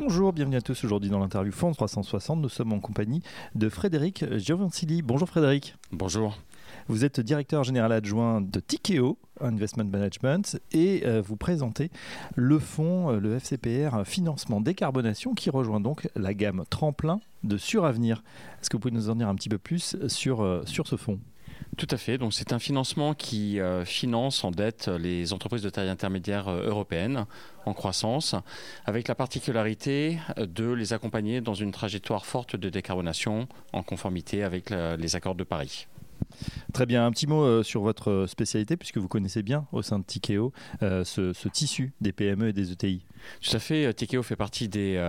Bonjour, bienvenue à tous aujourd'hui dans l'interview Fonds 360. Nous sommes en compagnie de Frédéric Giovansili. Bonjour Frédéric. Bonjour. Vous êtes directeur général adjoint de Tikeo Investment Management et euh, vous présentez le fonds, euh, le FCPR Financement Décarbonation qui rejoint donc la gamme tremplin de Suravenir. Est-ce que vous pouvez nous en dire un petit peu plus sur, euh, sur ce fonds? Tout à fait. Donc, c'est un financement qui finance en dette les entreprises de taille intermédiaire européennes en croissance, avec la particularité de les accompagner dans une trajectoire forte de décarbonation en conformité avec les accords de Paris. Très bien, un petit mot euh, sur votre euh, spécialité, puisque vous connaissez bien au sein de Tikeo euh, ce, tissu des PME et des ETI. Tout à fait, Tikeo fait partie des,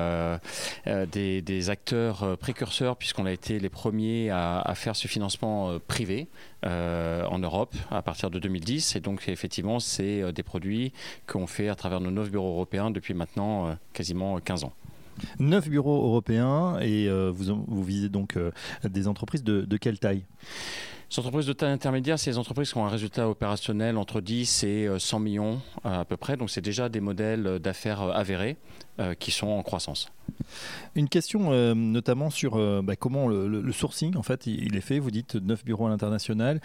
des, acteurs précurseurs, puisqu'on a été les premiers à, faire ce financement privé en Europe à partir de 2010. Et donc, effectivement, c'est des produits qu'on fait à travers nos neuf bureaux européens depuis maintenant quasiment 15 ans. Neuf bureaux européens et vous, vous visez donc des entreprises de, de quelle taille? Les entreprises de taille intermédiaire, c'est les entreprises qui ont un résultat opérationnel entre 10 et 100 euh, millions euh, à peu près. Donc c'est déjà des modèles d'affaires euh, avérés qui sont en croissance. Une question notamment sur bah, comment le, sourcing en fait il est fait. Vous dites 9 bureaux à l'international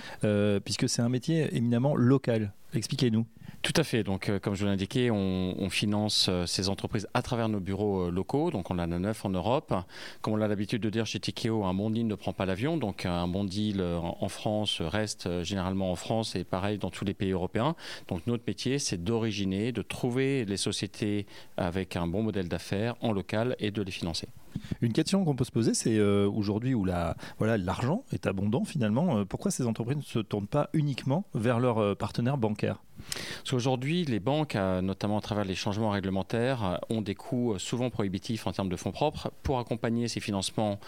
puisque c'est un métier éminemment local. Expliquez-nous. Tout à fait. Donc, euh, comme je vous l'ai indiqué, on, finance euh, ces entreprises à travers nos bureaux euh, locaux. Donc, on en a neuf en Europe. Comme on a l'habitude de dire chez Tikeo, un bon deal ne prend pas l'avion. Donc, un bon deal en France reste généralement en France et pareil dans tous les pays européens. Donc, notre métier, c'est d'originer, de trouver les sociétés avec un bon modèle d'affaires en local et de les financer. Une question qu'on peut se poser, c'est aujourd'hui où l'argent est abondant finalement, pourquoi ces entreprises ne se tournent pas uniquement vers leurs partenaires bancaires? Parce qu'aujourd'hui, les banques, euh, notamment à travers les changements réglementaires, euh, ont des coûts euh, souvent prohibitifs en termes de fonds propres. Pour accompagner ces financements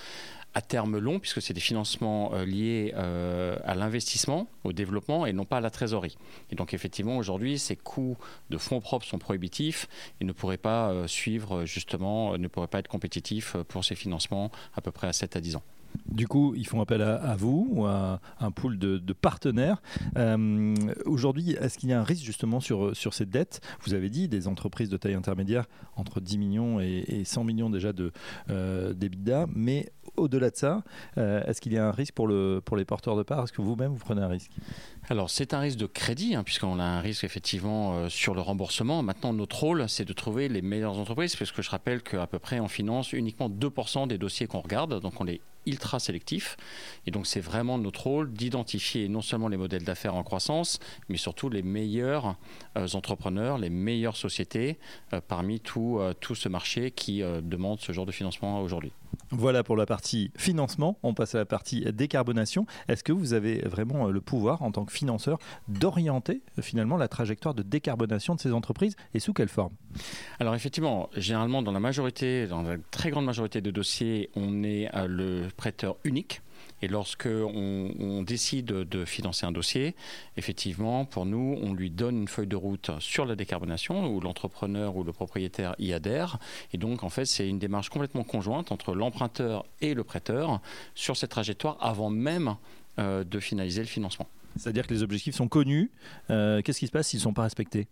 à terme long, puisque c'est des financements liés à l'investissement, au développement et non pas à la trésorerie. Et donc effectivement, aujourd'hui, ces coûts de fonds propres sont prohibitifs et ne pourraient pas suivre justement, ne pourraient pas être compétitifs pour ces financements à peu près à 7 à 10 ans. Du coup, ils font appel à, vous ou à un pool de, partenaires. Euh, aujourd'hui, est-ce qu'il y a un risque justement sur, sur ces dettes Vous avez dit des entreprises de taille intermédiaire entre 10 millions et, 100 millions déjà de euh, d'EBITDA, mais au-delà de ça, euh, est-ce qu'il y a un risque pour, le, pour les porteurs de parts? Est-ce que vous-même, vous prenez un risque? Alors c'est un risque de crédit, hein, puisqu'on a un risque effectivement euh, sur le remboursement. Maintenant, notre rôle, c'est de trouver les meilleures entreprises, puisque je rappelle qu'à peu près on finance uniquement 2% des dossiers qu'on regarde, donc on est ultra sélectif. Et donc c'est vraiment notre rôle d'identifier non seulement les modèles d'affaires en croissance, mais surtout les meilleurs euh, entrepreneurs, les meilleures sociétés euh, parmi tout, tout ce marché qui demande ce genre de financement aujourd'hui. Voilà pour la partie financement. On passe à la partie décarbonation. Est-ce que vous avez vraiment le pouvoir en tant que financeur d'orienter finalement la trajectoire de décarbonation de ces entreprises et sous quelle forme? Alors effectivement, généralement dans la majorité, dans la très grande majorité de dossiers, on est euh, le prêteur unique. Et lorsque on, décide de financer un dossier, effectivement, pour nous, on lui donne une feuille de route sur la décarbonation où l'entrepreneur ou le propriétaire y adhère. Et donc, en fait, c'est une démarche complètement conjointe entre l'emprunteur et le prêteur sur cette trajectoire avant même euh, de finaliser le financement. C'est-à-dire que les objectifs sont connus. Euh, qu'est-ce qui se passe s'ils ne sont pas respectés?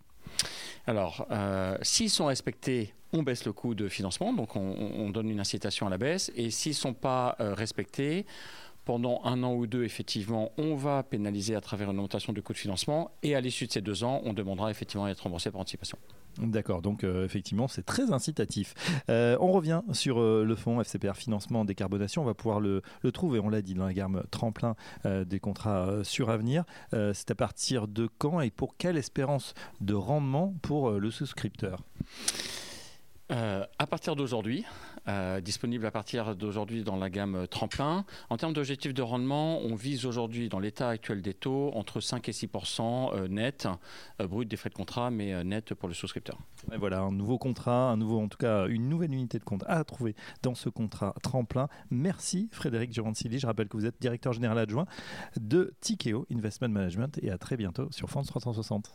Alors, euh, s'ils sont respectés, on baisse le coût de financement, donc on, donne une incitation à la baisse. Et s'ils ne sont pas euh, respectés, pendant un an ou deux, effectivement, on va pénaliser à travers une augmentation du coût de financement. Et à l'issue de ces deux ans, on demandera effectivement à être remboursé par anticipation. D'accord, donc euh, effectivement c'est très incitatif. Euh, on revient sur le fonds FCPR Financement Décarbonation, on va pouvoir le, trouver, on l'a dit, dans la gamme tremplin des contrats sur avenir. c'est à partir de quand et pour quelle espérance de rendement pour le souscripteur? À partir d'aujourd'hui, euh, disponible à partir d'aujourd'hui dans la gamme tremplin. En termes d'objectifs de rendement, on vise aujourd'hui, dans l'état actuel des taux, entre 5 et 6% euh, net, euh, brut des frais de contrat, mais net pour le souscripteur. Voilà, un nouveau contrat, un nouveau, en tout cas, une nouvelle unité de compte à trouver dans ce contrat tremplin. Merci Frédéric Giovansili. Je rappelle que vous êtes directeur général adjoint de Tikeo Investment Management et à très bientôt sur France 360.